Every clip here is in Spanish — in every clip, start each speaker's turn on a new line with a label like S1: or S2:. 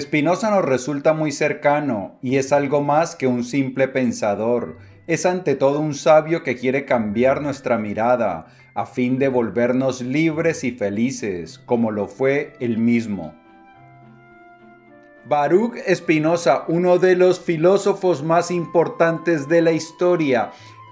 S1: Spinoza nos resulta muy cercano y es algo más que un simple pensador. Es ante todo un sabio que quiere cambiar nuestra mirada a fin de volvernos libres y felices, como lo fue él mismo. Baruch Spinoza, uno de los filósofos más importantes de la historia,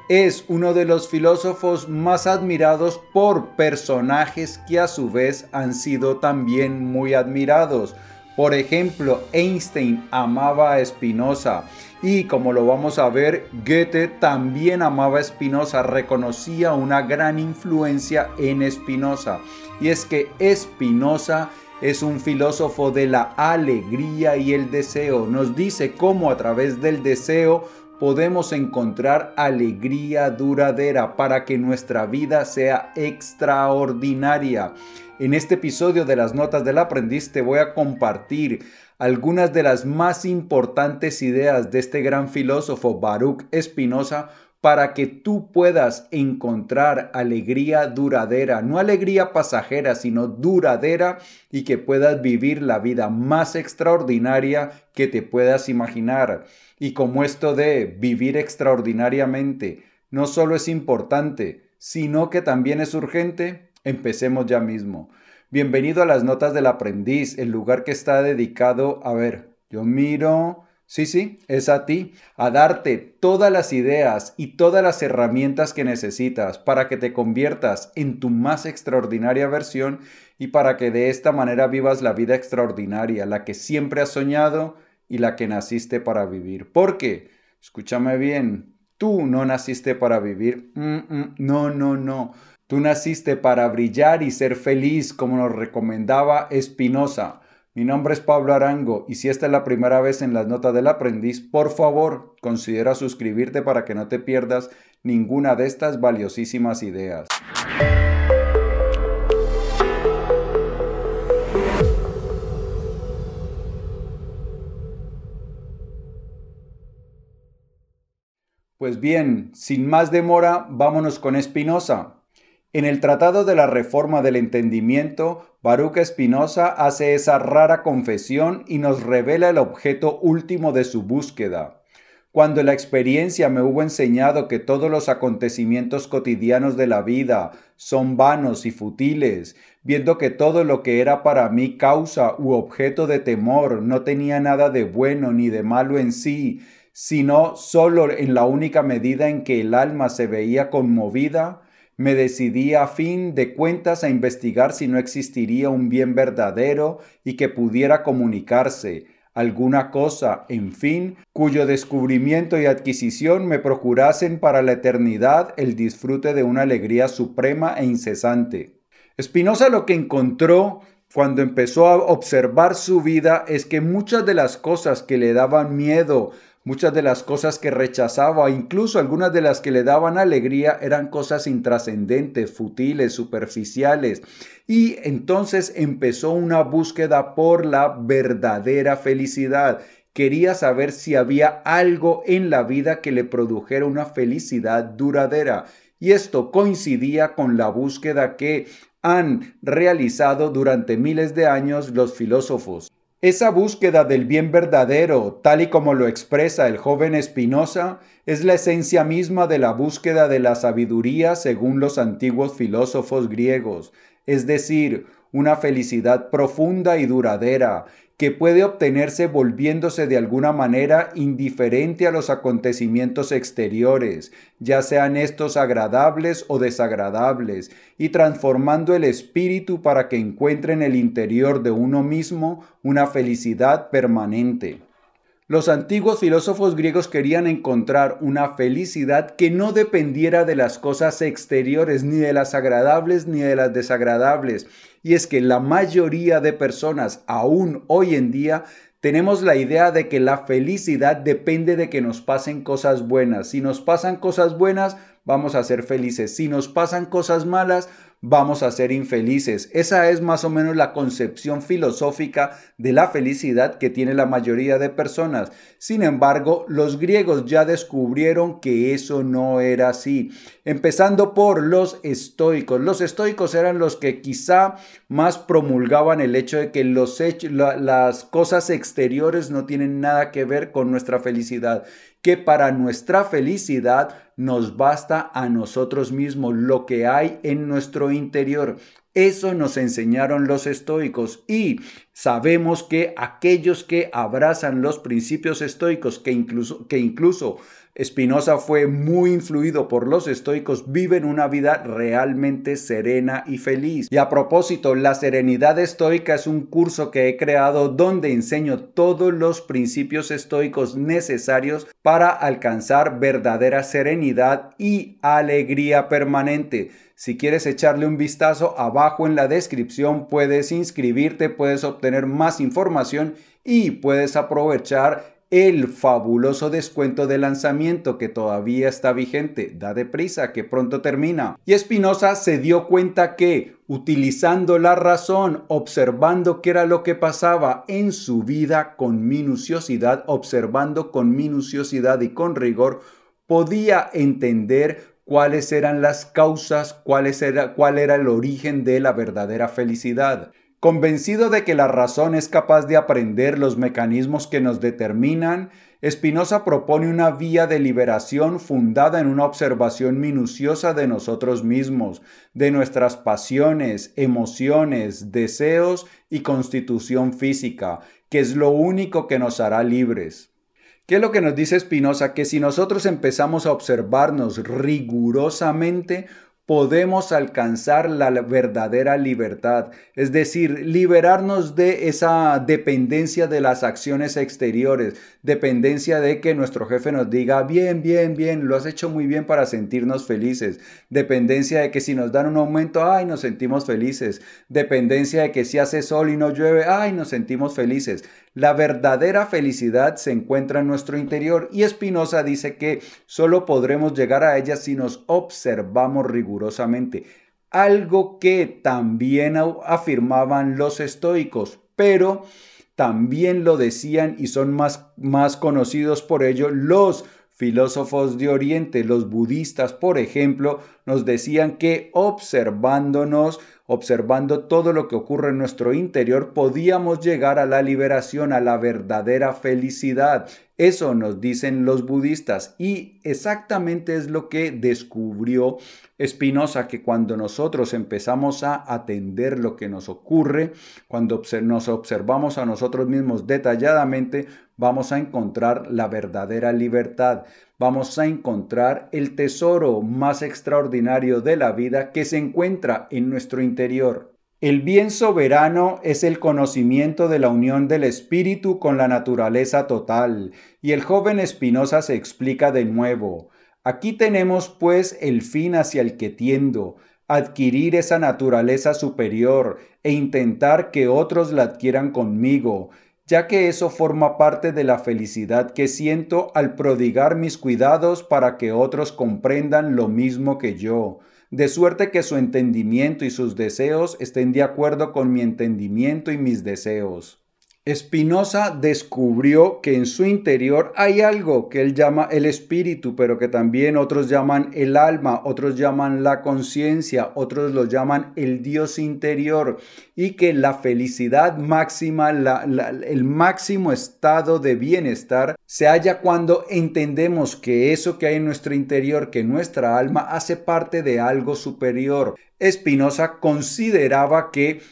S1: es uno de los filósofos más admirados por personajes que a su vez han sido también muy admirados. Por ejemplo, Einstein amaba a Spinoza y como lo vamos a ver, Goethe también amaba a Spinoza, reconocía una gran influencia en Spinoza. Y es que Spinoza es un filósofo de la alegría y el deseo. Nos dice cómo a través del deseo podemos encontrar alegría duradera para que nuestra vida sea extraordinaria. En este episodio de las Notas del Aprendiz te voy a compartir algunas de las más importantes ideas de este gran filósofo Baruch Spinoza para que tú puedas encontrar alegría duradera, no alegría pasajera, sino duradera y que puedas vivir la vida más extraordinaria que te puedas imaginar. Y como esto de vivir extraordinariamente no solo es importante, sino que también es urgente, Empecemos ya mismo. Bienvenido a las notas del aprendiz, el lugar que está dedicado, a ver, yo miro, sí, sí, es a ti, a darte todas las ideas y todas las herramientas que necesitas para que te conviertas en tu más extraordinaria versión y para que de esta manera vivas la vida extraordinaria, la que siempre has soñado y la que naciste para vivir. Porque, escúchame bien, tú no naciste para vivir, no, no, no. Tú naciste para brillar y ser feliz, como nos recomendaba Espinosa. Mi nombre es Pablo Arango y si esta es la primera vez en las notas del aprendiz, por favor considera suscribirte para que no te pierdas ninguna de estas valiosísimas ideas. Pues bien, sin más demora, vámonos con Espinosa. En el Tratado de la Reforma del Entendimiento, Baruch Spinoza hace esa rara confesión y nos revela el objeto último de su búsqueda. Cuando la experiencia me hubo enseñado que todos los acontecimientos cotidianos de la vida son vanos y futiles, viendo que todo lo que era para mí causa u objeto de temor no tenía nada de bueno ni de malo en sí, sino solo en la única medida en que el alma se veía conmovida, me decidí a fin de cuentas a investigar si no existiría un bien verdadero y que pudiera comunicarse, alguna cosa, en fin, cuyo descubrimiento y adquisición me procurasen para la eternidad el disfrute de una alegría suprema e incesante. Spinoza lo que encontró cuando empezó a observar su vida es que muchas de las cosas que le daban miedo, Muchas de las cosas que rechazaba, incluso algunas de las que le daban alegría, eran cosas intrascendentes, futiles, superficiales. Y entonces empezó una búsqueda por la verdadera felicidad. Quería saber si había algo en la vida que le produjera una felicidad duradera. Y esto coincidía con la búsqueda que han realizado durante miles de años los filósofos. Esa búsqueda del bien verdadero, tal y como lo expresa el joven Spinoza, es la esencia misma de la búsqueda de la sabiduría según los antiguos filósofos griegos, es decir, una felicidad profunda y duradera, que puede obtenerse volviéndose de alguna manera indiferente a los acontecimientos exteriores, ya sean estos agradables o desagradables, y transformando el espíritu para que encuentre en el interior de uno mismo una felicidad permanente. Los antiguos filósofos griegos querían encontrar una felicidad que no dependiera de las cosas exteriores, ni de las agradables ni de las desagradables. Y es que la mayoría de personas, aún hoy en día, tenemos la idea de que la felicidad depende de que nos pasen cosas buenas. Si nos pasan cosas buenas, vamos a ser felices. Si nos pasan cosas malas, vamos a ser infelices. Esa es más o menos la concepción filosófica de la felicidad que tiene la mayoría de personas. Sin embargo, los griegos ya descubrieron que eso no era así. Empezando por los estoicos. Los estoicos eran los que quizá más promulgaban el hecho de que los hechos, las cosas exteriores no tienen nada que ver con nuestra felicidad que para nuestra felicidad nos basta a nosotros mismos, lo que hay en nuestro interior. Eso nos enseñaron los estoicos y sabemos que aquellos que abrazan los principios estoicos, que incluso, que incluso Spinoza fue muy influido por los estoicos, viven una vida realmente serena y feliz. Y a propósito, la serenidad estoica es un curso que he creado donde enseño todos los principios estoicos necesarios para alcanzar verdadera serenidad y alegría permanente. Si quieres echarle un vistazo abajo en la descripción, puedes inscribirte, puedes obtener más información y puedes aprovechar el fabuloso descuento de lanzamiento que todavía está vigente. Da deprisa, que pronto termina. Y Espinosa se dio cuenta que, utilizando la razón, observando qué era lo que pasaba en su vida con minuciosidad, observando con minuciosidad y con rigor, podía entender cuáles eran las causas, cuál era el origen de la verdadera felicidad. Convencido de que la razón es capaz de aprender los mecanismos que nos determinan, Spinoza propone una vía de liberación fundada en una observación minuciosa de nosotros mismos, de nuestras pasiones, emociones, deseos y constitución física, que es lo único que nos hará libres. ¿Qué es lo que nos dice Spinoza? Que si nosotros empezamos a observarnos rigurosamente, podemos alcanzar la verdadera libertad, es decir, liberarnos de esa dependencia de las acciones exteriores, dependencia de que nuestro jefe nos diga, bien, bien, bien, lo has hecho muy bien para sentirnos felices, dependencia de que si nos dan un aumento, ay, nos sentimos felices, dependencia de que si hace sol y no llueve, ay, nos sentimos felices. La verdadera felicidad se encuentra en nuestro interior y Spinoza dice que solo podremos llegar a ella si nos observamos rigurosamente. Algo que también afirmaban los estoicos, pero también lo decían y son más, más conocidos por ello los filósofos de Oriente, los budistas, por ejemplo, nos decían que observándonos, observando todo lo que ocurre en nuestro interior, podíamos llegar a la liberación, a la verdadera felicidad. Eso nos dicen los budistas y exactamente es lo que descubrió Spinoza, que cuando nosotros empezamos a atender lo que nos ocurre, cuando nos observamos a nosotros mismos detalladamente, vamos a encontrar la verdadera libertad, vamos a encontrar el tesoro más extraordinario de la vida que se encuentra en nuestro interior. El bien soberano es el conocimiento de la unión del espíritu con la naturaleza total, y el joven Espinosa se explica de nuevo. Aquí tenemos pues el fin hacia el que tiendo, adquirir esa naturaleza superior e intentar que otros la adquieran conmigo, ya que eso forma parte de la felicidad que siento al prodigar mis cuidados para que otros comprendan lo mismo que yo, de suerte que su entendimiento y sus deseos estén de acuerdo con mi entendimiento y mis deseos. Spinoza descubrió que en su interior hay algo que él llama el espíritu, pero que también otros llaman el alma, otros llaman la conciencia, otros lo llaman el Dios interior, y que la felicidad máxima, el máximo estado de bienestar, se halla cuando entendemos que eso que hay en nuestro interior, que nuestra alma hace parte de algo superior. Spinoza consideraba que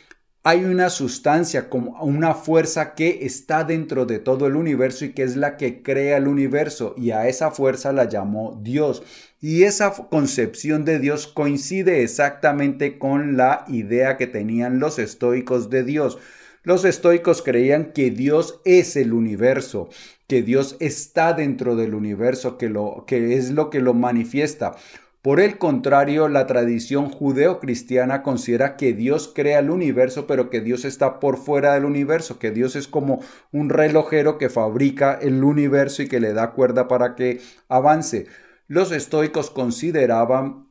S1: hay una sustancia, como una fuerza que está dentro de todo el universo y que es la que crea el universo y a esa fuerza la llamó Dios. Y esa concepción de Dios coincide exactamente con la idea que tenían los estoicos de Dios. Los estoicos creían que Dios es el universo, que Dios está dentro del universo, que, lo, que es lo que lo manifiesta. Por el contrario, la tradición judeocristiana considera que Dios crea el universo, pero que Dios está por fuera del universo, que Dios es como un relojero que fabrica el universo y que le da cuerda para que avance. Los estoicos consideraban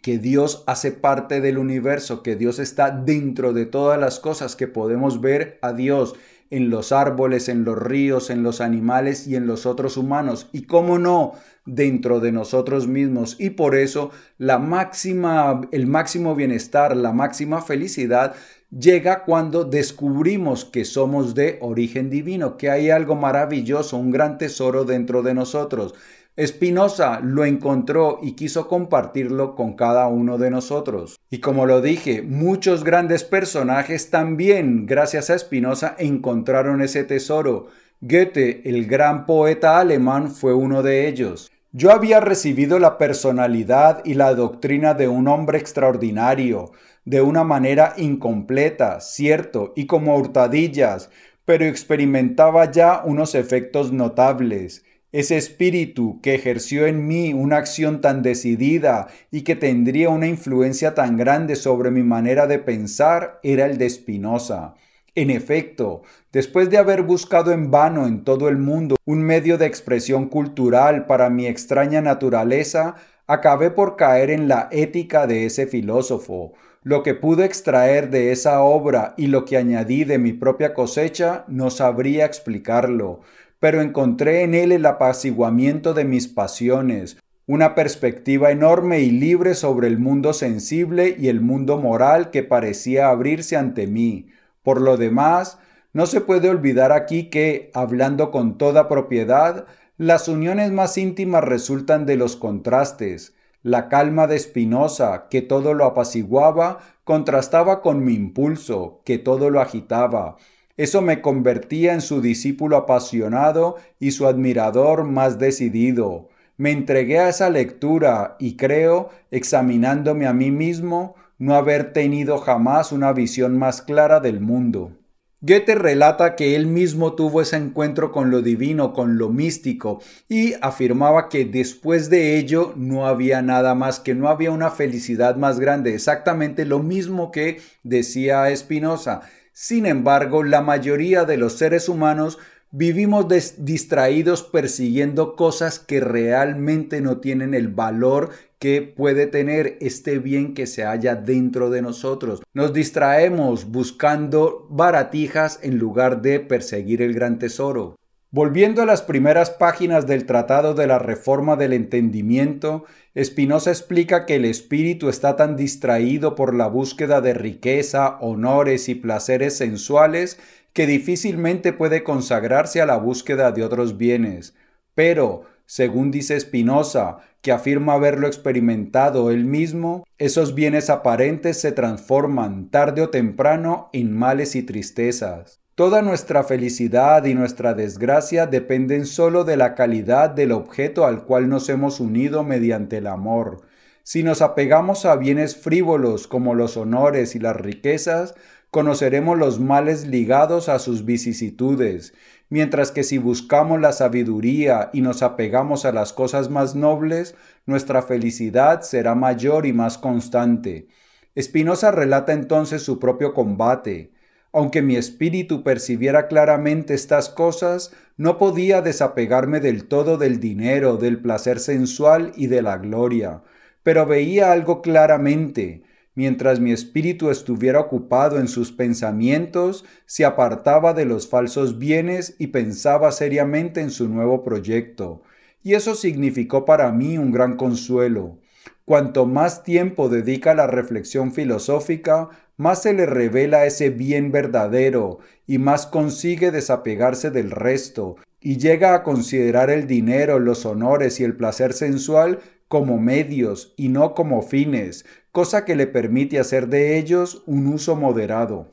S1: que Dios hace parte del universo, que Dios está dentro de todas las cosas, que podemos ver a Dios en los árboles, en los ríos, en los animales y en los otros humanos. Y cómo no, dentro de nosotros mismos. Y por eso la máxima, el máximo bienestar, la máxima felicidad llega cuando descubrimos que somos de origen divino, que hay algo maravilloso, un gran tesoro dentro de nosotros. Spinoza lo encontró y quiso compartirlo con cada uno de nosotros. Y como lo dije, muchos grandes personajes también, gracias a Spinoza, encontraron ese tesoro. Goethe, el gran poeta alemán, fue uno de ellos. Yo había recibido la personalidad y la doctrina de un hombre extraordinario, de una manera incompleta, cierto, y como hurtadillas, pero experimentaba ya unos efectos notables. Ese espíritu que ejerció en mí una acción tan decidida y que tendría una influencia tan grande sobre mi manera de pensar era el de Spinoza. En efecto, después de haber buscado en vano en todo el mundo un medio de expresión cultural para mi extraña naturaleza, acabé por caer en la ética de ese filósofo. Lo que pude extraer de esa obra y lo que añadí de mi propia cosecha no sabría explicarlo pero encontré en él el apaciguamiento de mis pasiones, una perspectiva enorme y libre sobre el mundo sensible y el mundo moral que parecía abrirse ante mí. Por lo demás, no se puede olvidar aquí que, hablando con toda propiedad, las uniones más íntimas resultan de los contrastes. La calma de Spinoza, que todo lo apaciguaba, contrastaba con mi impulso, que todo lo agitaba, eso me convertía en su discípulo apasionado y su admirador más decidido. Me entregué a esa lectura y creo, examinándome a mí mismo, no haber tenido jamás una visión más clara del mundo. Goethe relata que él mismo tuvo ese encuentro con lo divino, con lo místico, y afirmaba que después de ello no había nada más, que no había una felicidad más grande, exactamente lo mismo que decía Spinoza. Sin embargo, la mayoría de los seres humanos vivimos distraídos persiguiendo cosas que realmente no tienen el valor que puede tener este bien que se halla dentro de nosotros. Nos distraemos buscando baratijas en lugar de perseguir el gran tesoro. Volviendo a las primeras páginas del Tratado de la Reforma del Entendimiento, Spinoza explica que el espíritu está tan distraído por la búsqueda de riqueza, honores y placeres sensuales que difícilmente puede consagrarse a la búsqueda de otros bienes. Pero, según dice Spinoza, que afirma haberlo experimentado él mismo, esos bienes aparentes se transforman tarde o temprano en males y tristezas. Toda nuestra felicidad y nuestra desgracia dependen solo de la calidad del objeto al cual nos hemos unido mediante el amor. Si nos apegamos a bienes frívolos como los honores y las riquezas, conoceremos los males ligados a sus vicisitudes, mientras que si buscamos la sabiduría y nos apegamos a las cosas más nobles, nuestra felicidad será mayor y más constante. Espinosa relata entonces su propio combate. Aunque mi espíritu percibiera claramente estas cosas, no podía desapegarme del todo del dinero, del placer sensual y de la gloria. Pero veía algo claramente. Mientras mi espíritu estuviera ocupado en sus pensamientos, se apartaba de los falsos bienes y pensaba seriamente en su nuevo proyecto. Y eso significó para mí un gran consuelo. Cuanto más tiempo dedica a la reflexión filosófica, más se le revela ese bien verdadero y más consigue desapegarse del resto y llega a considerar el dinero, los honores y el placer sensual como medios y no como fines, cosa que le permite hacer de ellos un uso moderado.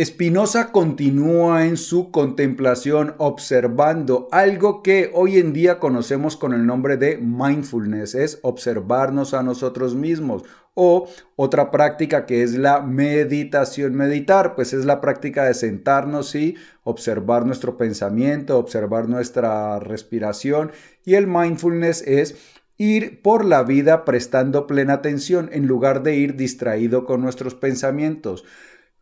S1: Spinoza continúa en su contemplación observando algo que hoy en día conocemos con el nombre de mindfulness, es observarnos a nosotros mismos. O otra práctica que es la meditación. Meditar, pues es la práctica de sentarnos y observar nuestro pensamiento, observar nuestra respiración. Y el mindfulness es ir por la vida prestando plena atención en lugar de ir distraído con nuestros pensamientos.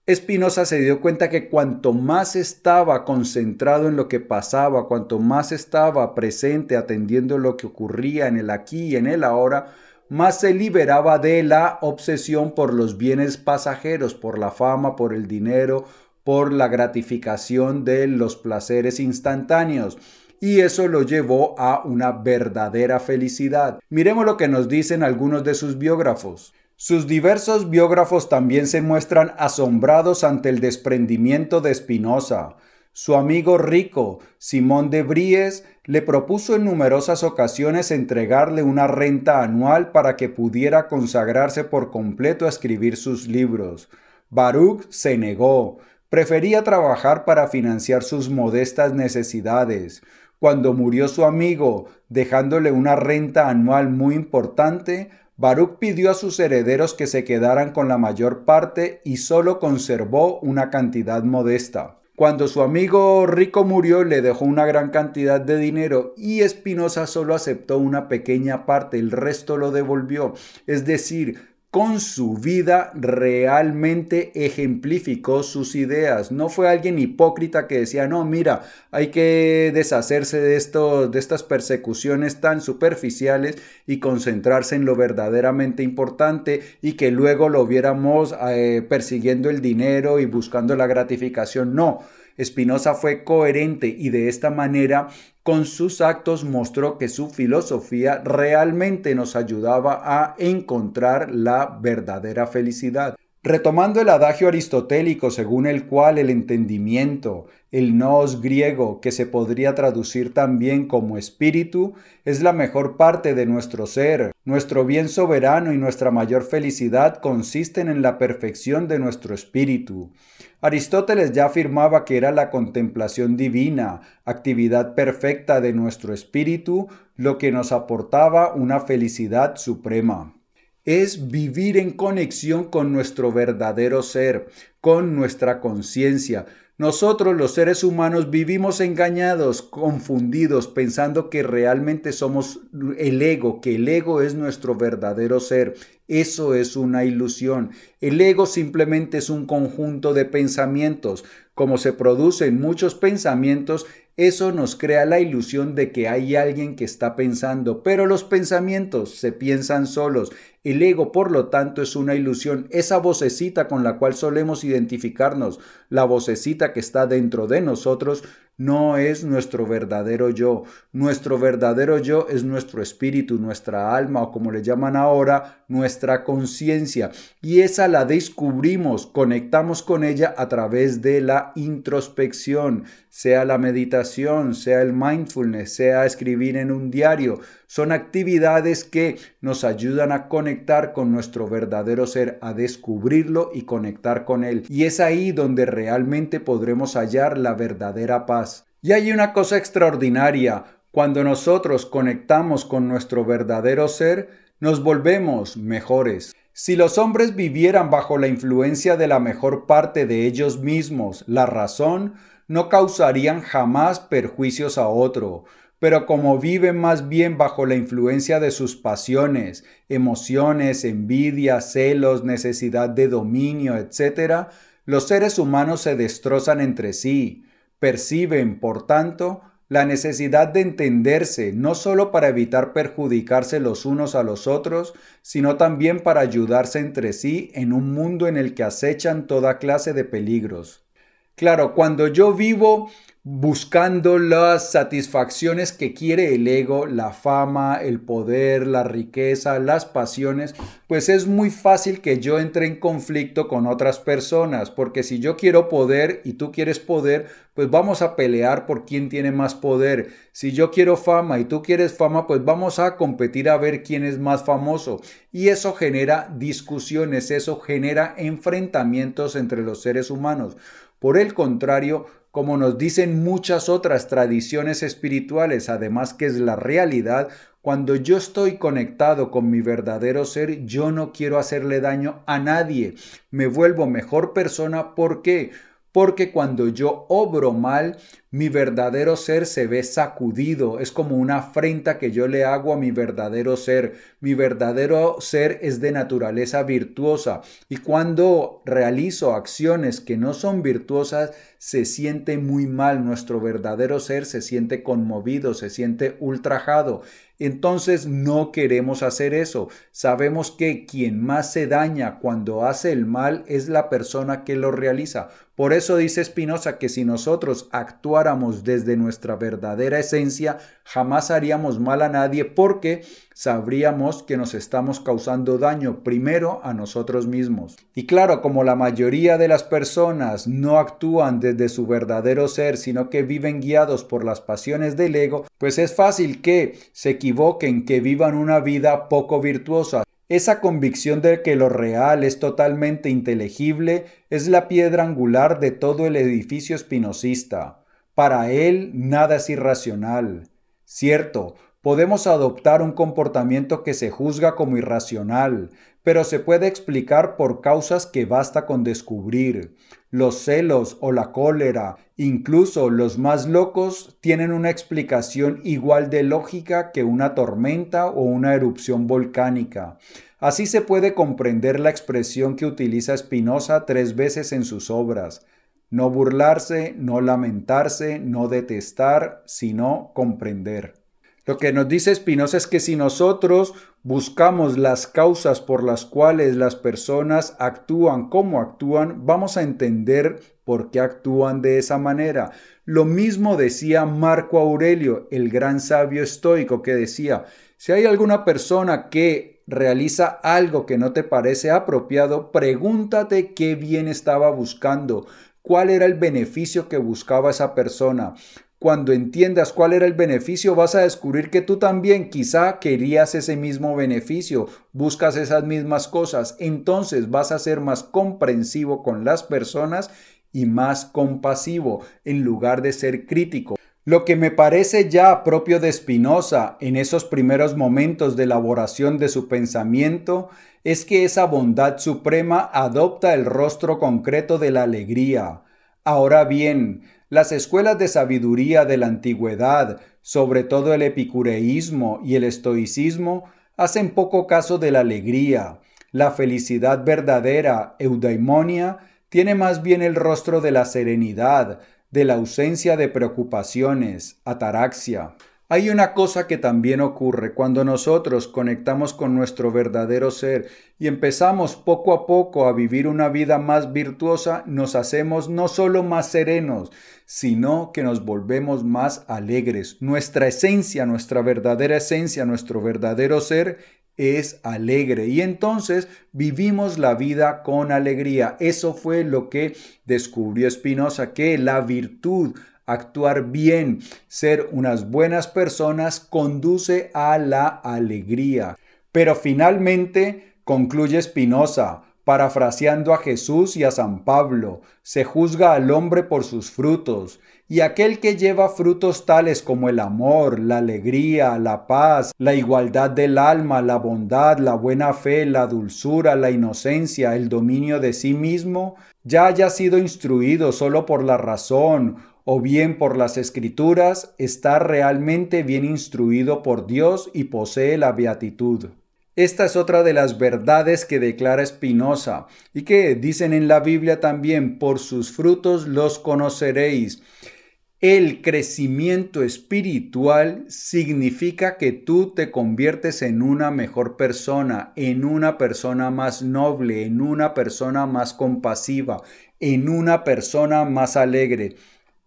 S1: Espinosa se dio cuenta que cuanto más estaba concentrado en lo que pasaba, cuanto más estaba presente atendiendo lo que ocurría en el aquí y en el ahora, más se liberaba de la obsesión por los bienes pasajeros, por la fama, por el dinero, por la gratificación de los placeres instantáneos y eso lo llevó a una verdadera felicidad. Miremos lo que nos dicen algunos de sus biógrafos. Sus diversos biógrafos también se muestran asombrados ante el desprendimiento de Spinoza. Su amigo rico, Simón de Bries, le propuso en numerosas ocasiones entregarle una renta anual para que pudiera consagrarse por completo a escribir sus libros. Baruch se negó, prefería trabajar para financiar sus modestas necesidades. Cuando murió su amigo, dejándole una renta anual muy importante, Baruch pidió a sus herederos que se quedaran con la mayor parte y solo conservó una cantidad modesta. Cuando su amigo rico murió, le dejó una gran cantidad de dinero y Espinosa solo aceptó una pequeña parte, el resto lo devolvió. Es decir, con su vida realmente ejemplificó sus ideas. No fue alguien hipócrita que decía, no, mira, hay que deshacerse de, de estas persecuciones tan superficiales y concentrarse en lo verdaderamente importante y que luego lo viéramos eh, persiguiendo el dinero y buscando la gratificación. No. Spinoza fue coherente y de esta manera con sus actos mostró que su filosofía realmente nos ayudaba a encontrar la verdadera felicidad. Retomando el adagio aristotélico según el cual el entendimiento, el nos griego, que se podría traducir también como espíritu, es la mejor parte de nuestro ser. Nuestro bien soberano y nuestra mayor felicidad consisten en la perfección de nuestro espíritu. Aristóteles ya afirmaba que era la contemplación divina, actividad perfecta de nuestro espíritu, lo que nos aportaba una felicidad suprema es vivir en conexión con nuestro verdadero ser, con nuestra conciencia. Nosotros los seres humanos vivimos engañados, confundidos, pensando que realmente somos el ego, que el ego es nuestro verdadero ser. Eso es una ilusión. El ego simplemente es un conjunto de pensamientos. Como se producen muchos pensamientos, eso nos crea la ilusión de que hay alguien que está pensando, pero los pensamientos se piensan solos. El ego, por lo tanto, es una ilusión. Esa vocecita con la cual solemos identificarnos, la vocecita que está dentro de nosotros, no es nuestro verdadero yo. Nuestro verdadero yo es nuestro espíritu, nuestra alma o como le llaman ahora, nuestra conciencia. Y esa la descubrimos, conectamos con ella a través de la introspección, sea la meditación, sea el mindfulness, sea escribir en un diario. Son actividades que nos ayudan a conectar con nuestro verdadero ser, a descubrirlo y conectar con él. Y es ahí donde realmente podremos hallar la verdadera paz. Y hay una cosa extraordinaria. Cuando nosotros conectamos con nuestro verdadero ser, nos volvemos mejores. Si los hombres vivieran bajo la influencia de la mejor parte de ellos mismos, la razón, no causarían jamás perjuicios a otro pero como viven más bien bajo la influencia de sus pasiones, emociones, envidia, celos, necesidad de dominio, etc., los seres humanos se destrozan entre sí, perciben, por tanto, la necesidad de entenderse, no solo para evitar perjudicarse los unos a los otros, sino también para ayudarse entre sí en un mundo en el que acechan toda clase de peligros. Claro, cuando yo vivo buscando las satisfacciones que quiere el ego, la fama, el poder, la riqueza, las pasiones, pues es muy fácil que yo entre en conflicto con otras personas, porque si yo quiero poder y tú quieres poder, pues vamos a pelear por quién tiene más poder. Si yo quiero fama y tú quieres fama, pues vamos a competir a ver quién es más famoso. Y eso genera discusiones, eso genera enfrentamientos entre los seres humanos. Por el contrario, como nos dicen muchas otras tradiciones espirituales, además que es la realidad, cuando yo estoy conectado con mi verdadero ser, yo no quiero hacerle daño a nadie. Me vuelvo mejor persona. ¿Por qué? Porque cuando yo obro mal, mi verdadero ser se ve sacudido, es como una afrenta que yo le hago a mi verdadero ser. Mi verdadero ser es de naturaleza virtuosa y cuando realizo acciones que no son virtuosas, se siente muy mal, nuestro verdadero ser se siente conmovido, se siente ultrajado. Entonces no queremos hacer eso. Sabemos que quien más se daña cuando hace el mal es la persona que lo realiza. Por eso dice Spinoza que si nosotros actuáramos desde nuestra verdadera esencia, jamás haríamos mal a nadie porque sabríamos que nos estamos causando daño primero a nosotros mismos. Y claro, como la mayoría de las personas no actúan desde su verdadero ser, sino que viven guiados por las pasiones del ego, pues es fácil que se equivoquen, que vivan una vida poco virtuosa. Esa convicción de que lo real es totalmente inteligible es la piedra angular de todo el edificio espinosista. Para él nada es irracional. Cierto, podemos adoptar un comportamiento que se juzga como irracional, pero se puede explicar por causas que basta con descubrir. Los celos o la cólera, incluso los más locos, tienen una explicación igual de lógica que una tormenta o una erupción volcánica. Así se puede comprender la expresión que utiliza Spinoza tres veces en sus obras. No burlarse, no lamentarse, no detestar, sino comprender. Lo que nos dice Spinoza es que si nosotros buscamos las causas por las cuales las personas actúan como actúan, vamos a entender por qué actúan de esa manera. Lo mismo decía Marco Aurelio, el gran sabio estoico, que decía, si hay alguna persona que realiza algo que no te parece apropiado, pregúntate qué bien estaba buscando, cuál era el beneficio que buscaba esa persona. Cuando entiendas cuál era el beneficio, vas a descubrir que tú también quizá querías ese mismo beneficio, buscas esas mismas cosas, entonces vas a ser más comprensivo con las personas y más compasivo en lugar de ser crítico. Lo que me parece ya propio de Spinoza en esos primeros momentos de elaboración de su pensamiento es que esa bondad suprema adopta el rostro concreto de la alegría. Ahora bien, las escuelas de sabiduría de la antigüedad, sobre todo el epicureísmo y el estoicismo, hacen poco caso de la alegría. La felicidad verdadera, eudaimonia, tiene más bien el rostro de la serenidad, de la ausencia de preocupaciones, ataraxia. Hay una cosa que también ocurre cuando nosotros conectamos con nuestro verdadero ser y empezamos poco a poco a vivir una vida más virtuosa, nos hacemos no solo más serenos, sino que nos volvemos más alegres. Nuestra esencia, nuestra verdadera esencia, nuestro verdadero ser es alegre y entonces vivimos la vida con alegría. Eso fue lo que descubrió Spinoza, que la virtud actuar bien, ser unas buenas personas, conduce a la alegría. Pero finalmente, concluye Spinoza, parafraseando a Jesús y a San Pablo, se juzga al hombre por sus frutos, y aquel que lleva frutos tales como el amor, la alegría, la paz, la igualdad del alma, la bondad, la buena fe, la dulzura, la inocencia, el dominio de sí mismo, ya haya sido instruido solo por la razón o bien por las escrituras, está realmente bien instruido por Dios y posee la beatitud. Esta es otra de las verdades que declara Spinoza y que dicen en la Biblia también, por sus frutos los conoceréis. El crecimiento espiritual significa que tú te conviertes en una mejor persona, en una persona más noble, en una persona más compasiva, en una persona más alegre.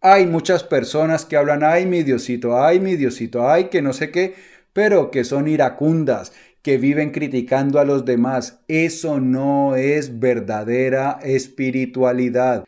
S1: Hay muchas personas que hablan, ay mi Diosito, ay mi Diosito, ay que no sé qué, pero que son iracundas, que viven criticando a los demás. Eso no es verdadera espiritualidad.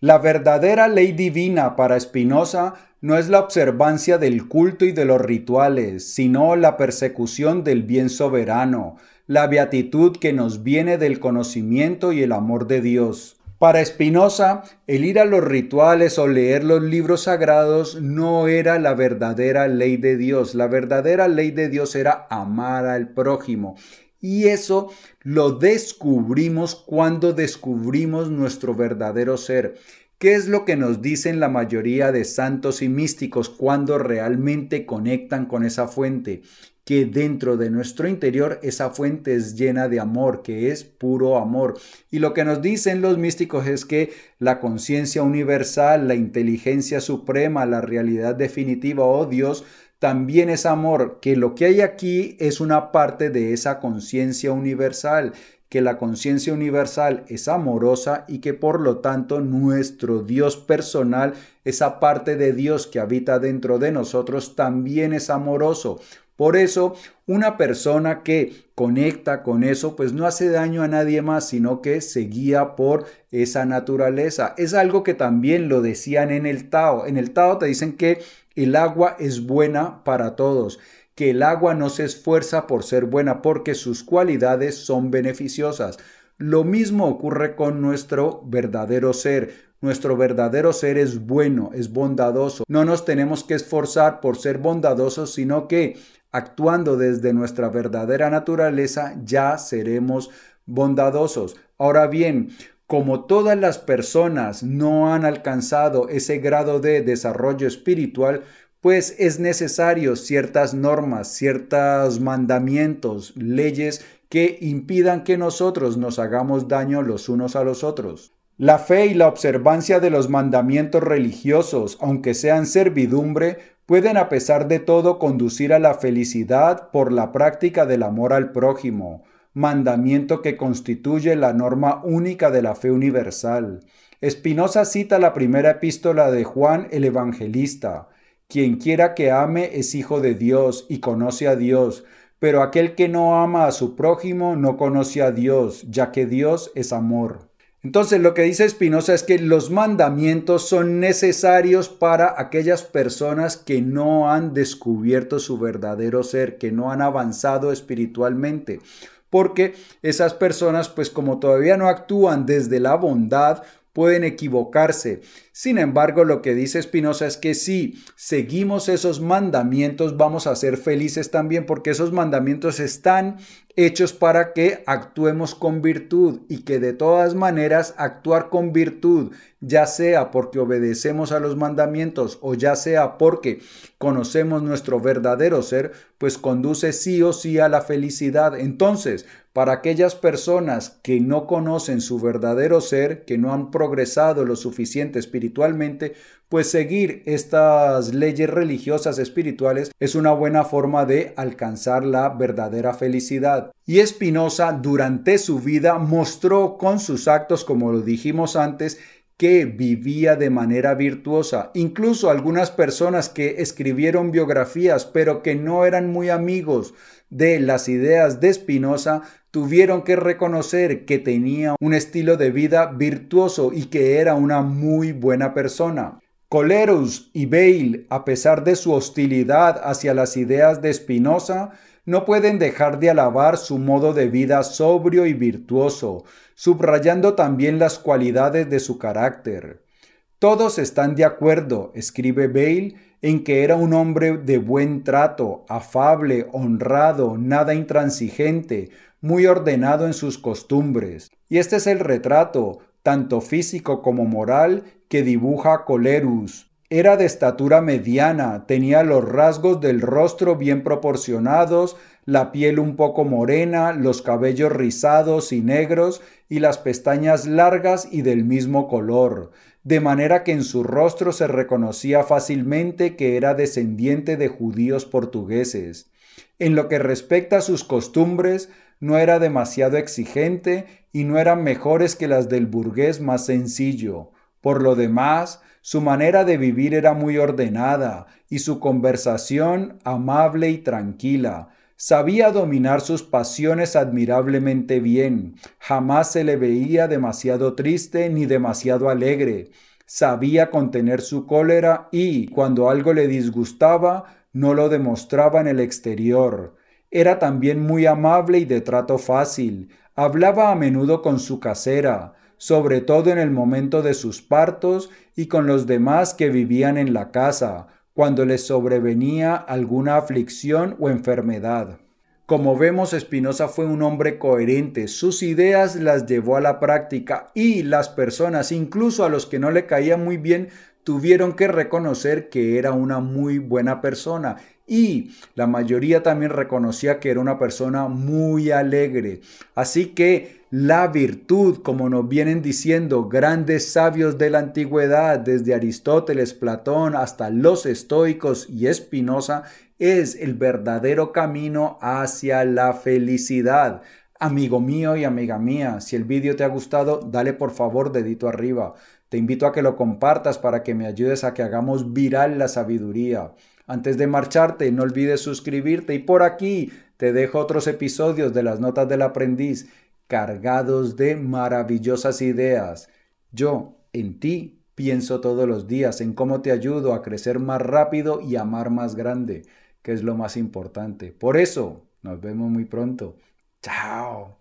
S1: La verdadera ley divina para Spinoza no es la observancia del culto y de los rituales, sino la persecución del bien soberano, la beatitud que nos viene del conocimiento y el amor de Dios. Para Spinoza, el ir a los rituales o leer los libros sagrados no era la verdadera ley de Dios. La verdadera ley de Dios era amar al prójimo. Y eso lo descubrimos cuando descubrimos nuestro verdadero ser. ¿Qué es lo que nos dicen la mayoría de santos y místicos cuando realmente conectan con esa fuente? Que dentro de nuestro interior esa fuente es llena de amor, que es puro amor. Y lo que nos dicen los místicos es que la conciencia universal, la inteligencia suprema, la realidad definitiva, oh Dios, también es amor, que lo que hay aquí es una parte de esa conciencia universal, que la conciencia universal es amorosa y que por lo tanto nuestro Dios personal, esa parte de Dios que habita dentro de nosotros, también es amoroso. Por eso, una persona que conecta con eso, pues no hace daño a nadie más, sino que se guía por esa naturaleza. Es algo que también lo decían en el Tao. En el Tao te dicen que el agua es buena para todos, que el agua no se esfuerza por ser buena porque sus cualidades son beneficiosas. Lo mismo ocurre con nuestro verdadero ser. Nuestro verdadero ser es bueno, es bondadoso. No nos tenemos que esforzar por ser bondadosos, sino que actuando desde nuestra verdadera naturaleza ya seremos bondadosos. Ahora bien, como todas las personas no han alcanzado ese grado de desarrollo espiritual, pues es necesario ciertas normas, ciertos mandamientos, leyes que impidan que nosotros nos hagamos daño los unos a los otros. La fe y la observancia de los mandamientos religiosos, aunque sean servidumbre, pueden a pesar de todo conducir a la felicidad por la práctica del amor al prójimo, mandamiento que constituye la norma única de la fe universal. Espinosa cita la primera epístola de Juan el Evangelista. Quien quiera que ame es hijo de Dios y conoce a Dios, pero aquel que no ama a su prójimo no conoce a Dios, ya que Dios es amor. Entonces lo que dice Espinosa es que los mandamientos son necesarios para aquellas personas que no han descubierto su verdadero ser, que no han avanzado espiritualmente porque esas personas pues como todavía no actúan desde la bondad, pueden equivocarse. Sin embargo, lo que dice Spinoza es que si seguimos esos mandamientos vamos a ser felices también porque esos mandamientos están hechos para que actuemos con virtud y que de todas maneras actuar con virtud, ya sea porque obedecemos a los mandamientos o ya sea porque conocemos nuestro verdadero ser, pues conduce sí o sí a la felicidad. Entonces, para aquellas personas que no conocen su verdadero ser, que no han progresado lo suficiente espiritualmente, pues seguir estas leyes religiosas espirituales es una buena forma de alcanzar la verdadera felicidad. Y Espinosa durante su vida mostró con sus actos, como lo dijimos antes, que vivía de manera virtuosa. Incluso algunas personas que escribieron biografías pero que no eran muy amigos de las ideas de Spinoza tuvieron que reconocer que tenía un estilo de vida virtuoso y que era una muy buena persona. Colerus y Bale, a pesar de su hostilidad hacia las ideas de Spinoza, no pueden dejar de alabar su modo de vida sobrio y virtuoso, subrayando también las cualidades de su carácter. Todos están de acuerdo, escribe Bale, en que era un hombre de buen trato, afable, honrado, nada intransigente, muy ordenado en sus costumbres. Y este es el retrato, tanto físico como moral, que dibuja Colerus. Era de estatura mediana, tenía los rasgos del rostro bien proporcionados, la piel un poco morena, los cabellos rizados y negros y las pestañas largas y del mismo color, de manera que en su rostro se reconocía fácilmente que era descendiente de judíos portugueses. En lo que respecta a sus costumbres, no era demasiado exigente y no eran mejores que las del burgués más sencillo. Por lo demás, su manera de vivir era muy ordenada y su conversación amable y tranquila. Sabía dominar sus pasiones admirablemente bien. Jamás se le veía demasiado triste ni demasiado alegre. Sabía contener su cólera y, cuando algo le disgustaba, no lo demostraba en el exterior. Era también muy amable y de trato fácil. Hablaba a menudo con su casera, sobre todo en el momento de sus partos y con los demás que vivían en la casa, cuando les sobrevenía alguna aflicción o enfermedad. Como vemos, Espinosa fue un hombre coherente, sus ideas las llevó a la práctica y las personas, incluso a los que no le caían muy bien, tuvieron que reconocer que era una muy buena persona y la mayoría también reconocía que era una persona muy alegre. Así que la virtud, como nos vienen diciendo grandes sabios de la antigüedad, desde Aristóteles, Platón hasta los estoicos y Espinosa, es el verdadero camino hacia la felicidad. Amigo mío y amiga mía, si el vídeo te ha gustado, dale por favor dedito arriba. Te invito a que lo compartas para que me ayudes a que hagamos viral la sabiduría. Antes de marcharte, no olvides suscribirte y por aquí te dejo otros episodios de las notas del aprendiz cargados de maravillosas ideas. Yo, en ti, pienso todos los días en cómo te ayudo a crecer más rápido y amar más grande, que es lo más importante. Por eso, nos vemos muy pronto. Chao.